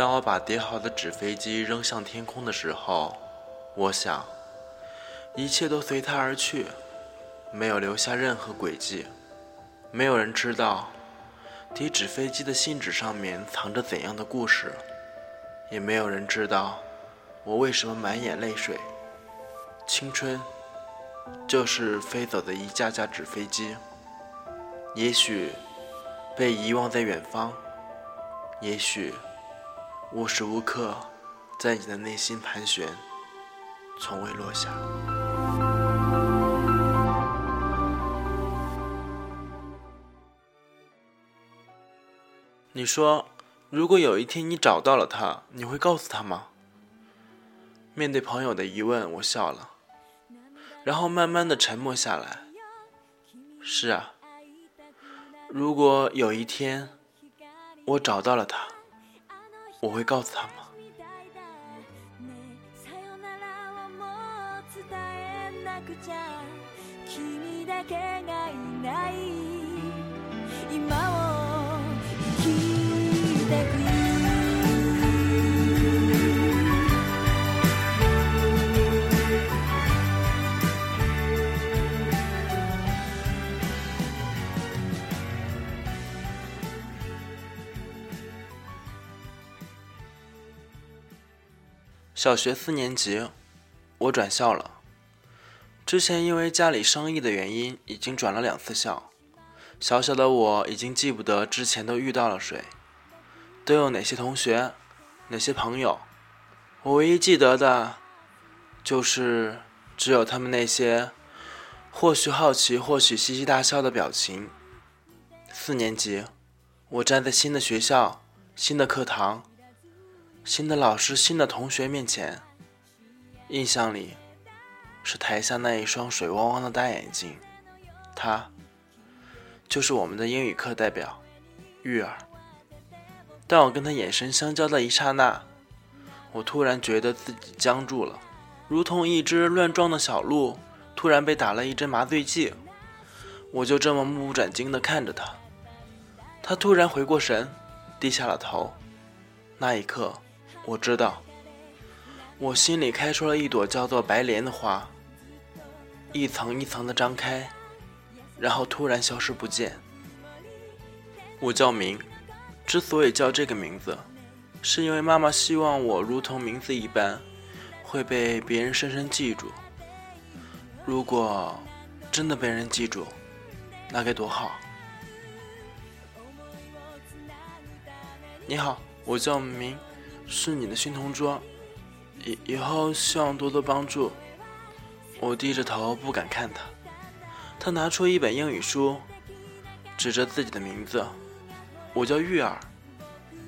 当我把叠好的纸飞机扔向天空的时候，我想，一切都随它而去，没有留下任何轨迹。没有人知道，叠纸飞机的信纸上面藏着怎样的故事，也没有人知道我为什么满眼泪水。青春，就是飞走的一架架纸飞机，也许被遗忘在远方，也许无时无刻在你的内心盘旋，从未落下。你说，如果有一天你找到了他，你会告诉他吗？面对朋友的疑问，我笑了，然后慢慢的沉默下来。是啊，如果有一天我找到了他，我会告诉他吗？小学四年级，我转校了。之前因为家里生意的原因，已经转了两次校。小小的我已经记不得之前都遇到了谁，都有哪些同学，哪些朋友。我唯一记得的，就是只有他们那些或许好奇、或许嘻嘻大笑的表情。四年级，我站在新的学校、新的课堂。新的老师、新的同学面前，印象里是台下那一双水汪汪的大眼睛，他就是我们的英语课代表玉儿。当我跟他眼神相交的一刹那，我突然觉得自己僵住了，如同一只乱撞的小鹿突然被打了一针麻醉剂。我就这么目不转睛地看着他，他突然回过神，低下了头，那一刻。我知道，我心里开出了一朵叫做白莲的花，一层一层的张开，然后突然消失不见。我叫明，之所以叫这个名字，是因为妈妈希望我如同名字一般，会被别人深深记住。如果真的被人记住，那该多好！你好，我叫明。是你的新同桌，以以后希望多多帮助。我低着头不敢看他，他拿出一本英语书，指着自己的名字：“我叫玉儿，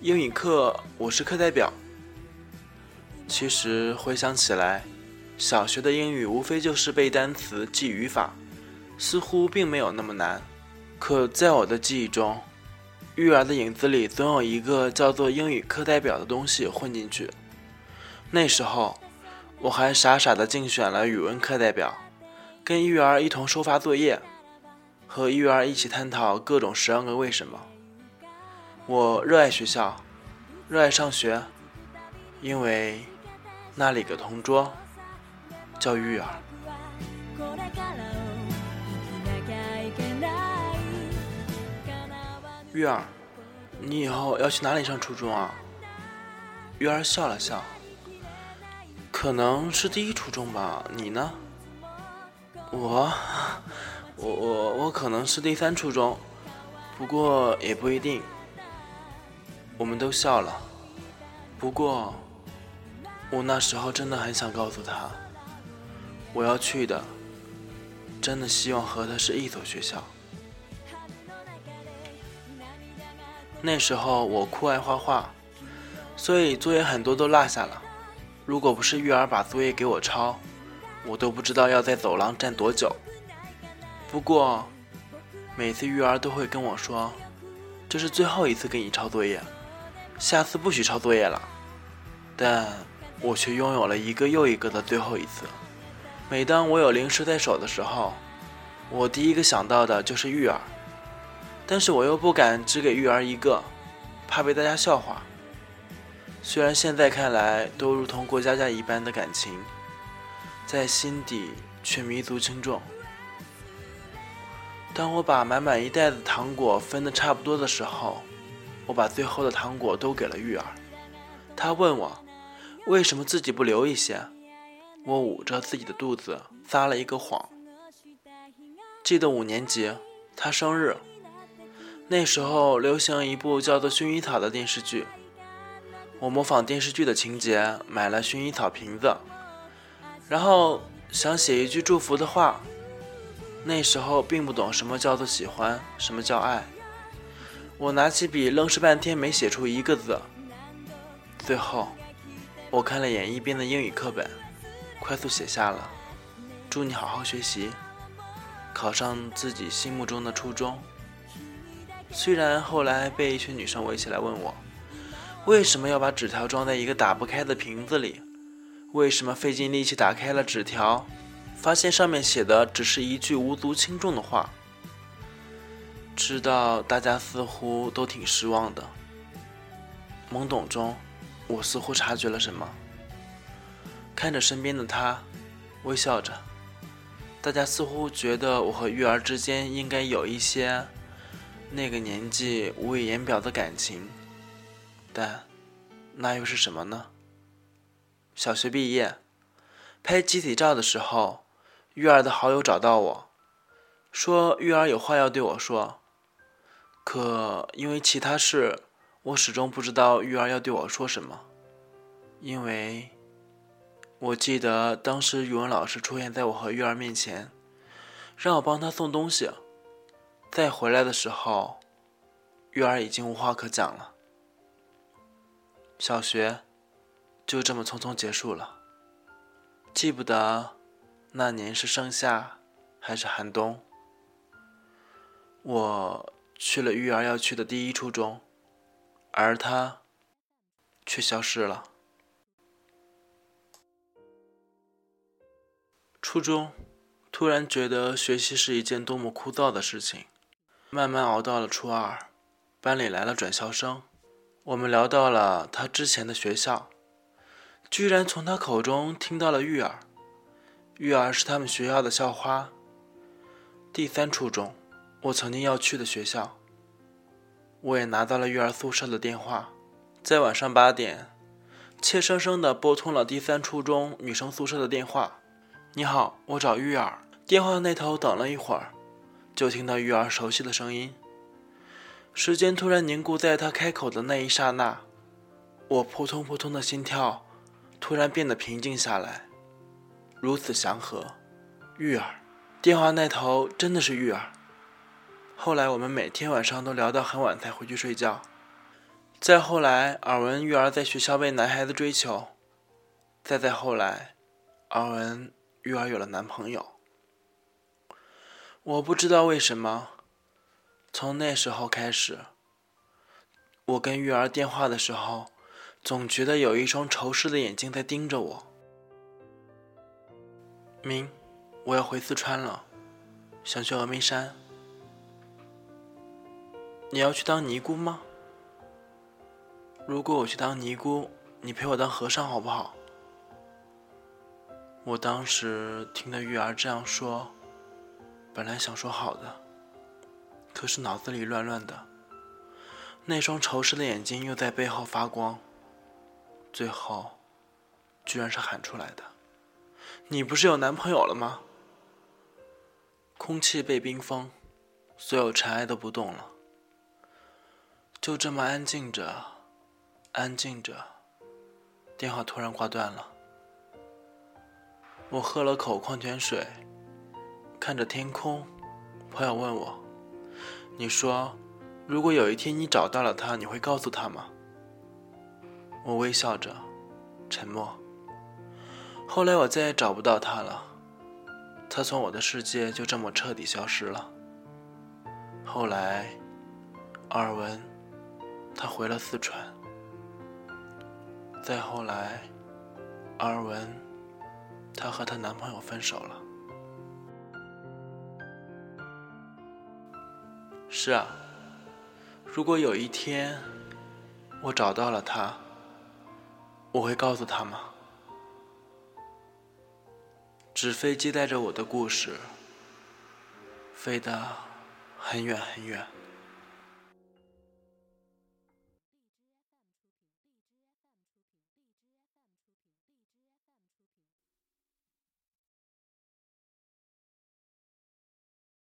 英语课我是课代表。”其实回想起来，小学的英语无非就是背单词、记语法，似乎并没有那么难。可在我的记忆中，育儿的影子里总有一个叫做英语课代表的东西混进去。那时候，我还傻傻的竞选了语文课代表，跟育儿一同收发作业，和育儿一起探讨各种十万个为什么。我热爱学校，热爱上学，因为那里的同桌叫育儿。玉儿，你以后要去哪里上初中啊？玉儿笑了笑，可能是第一初中吧。你呢？我，我我我可能是第三初中，不过也不一定。我们都笑了。不过，我那时候真的很想告诉他，我要去的，真的希望和他是一所学校。那时候我酷爱画画，所以作业很多都落下了。如果不是玉儿把作业给我抄，我都不知道要在走廊站多久。不过，每次玉儿都会跟我说：“这是最后一次给你抄作业，下次不许抄作业了。”但我却拥有了一个又一个的最后一次。每当我有零食在手的时候，我第一个想到的就是玉儿。但是我又不敢只给玉儿一个，怕被大家笑话。虽然现在看来都如同过家家一般的感情，在心底却弥足轻重。当我把满满一袋子糖果分得差不多的时候，我把最后的糖果都给了玉儿。他问我为什么自己不留一些，我捂着自己的肚子撒了一个谎。记得五年级，他生日，那时候流行一部叫做《薰衣草》的电视剧，我模仿电视剧的情节买了薰衣草瓶子，然后想写一句祝福的话。那时候并不懂什么叫做喜欢，什么叫爱。我拿起笔，愣是半天没写出一个字。最后，我看了眼一边的英语课本，快速写下了：“祝你好好学习，考上自己心目中的初中。”虽然后来被一群女生围起来问我，为什么要把纸条装在一个打不开的瓶子里？为什么费尽力气打开了纸条？发现上面写的只是一句无足轻重的话，知道大家似乎都挺失望的。懵懂中，我似乎察觉了什么，看着身边的他，微笑着。大家似乎觉得我和玉儿之间应该有一些那个年纪无以言表的感情，但那又是什么呢？小学毕业，拍集体照的时候。玉儿的好友找到我，说玉儿有话要对我说，可因为其他事，我始终不知道玉儿要对我说什么。因为我记得当时语文老师出现在我和玉儿面前，让我帮他送东西，再回来的时候，玉儿已经无话可讲了。小学就这么匆匆结束了，记不得。那年是盛夏还是寒冬？我去了玉儿要去的第一初中，而他却消失了。初中突然觉得学习是一件多么枯燥的事情，慢慢熬到了初二，班里来了转校生，我们聊到了他之前的学校，居然从他口中听到了玉儿。玉儿是他们学校的校花。第三初中，我曾经要去的学校。我也拿到了玉儿宿舍的电话，在晚上八点，怯生生地拨通了第三初中女生宿舍的电话。你好，我找玉儿。电话那头等了一会儿，就听到玉儿熟悉的声音。时间突然凝固在她开口的那一刹那，我扑通扑通的心跳突然变得平静下来。如此祥和，玉儿，电话那头真的是玉儿。后来我们每天晚上都聊到很晚才回去睡觉。再后来，耳闻玉儿在学校被男孩子追求。再再后来，耳闻玉儿有了男朋友。我不知道为什么，从那时候开始，我跟玉儿电话的时候，总觉得有一双仇视的眼睛在盯着我。明，我要回四川了，想去峨眉山。你要去当尼姑吗？如果我去当尼姑，你陪我当和尚好不好？我当时听到玉儿这样说，本来想说好的，可是脑子里乱乱的，那双仇视的眼睛又在背后发光，最后，居然是喊出来的。你不是有男朋友了吗？空气被冰封，所有尘埃都不动了，就这么安静着，安静着。电话突然挂断了。我喝了口矿泉水，看着天空。朋友问我：“你说，如果有一天你找到了他，你会告诉他吗？”我微笑着，沉默。后来我再也找不到他了，他从我的世界就这么彻底消失了。后来，耳闻他回了四川。再后来，耳闻她和她男朋友分手了。是啊，如果有一天我找到了他，我会告诉他吗？纸飞机带着我的故事，飞得很远很远。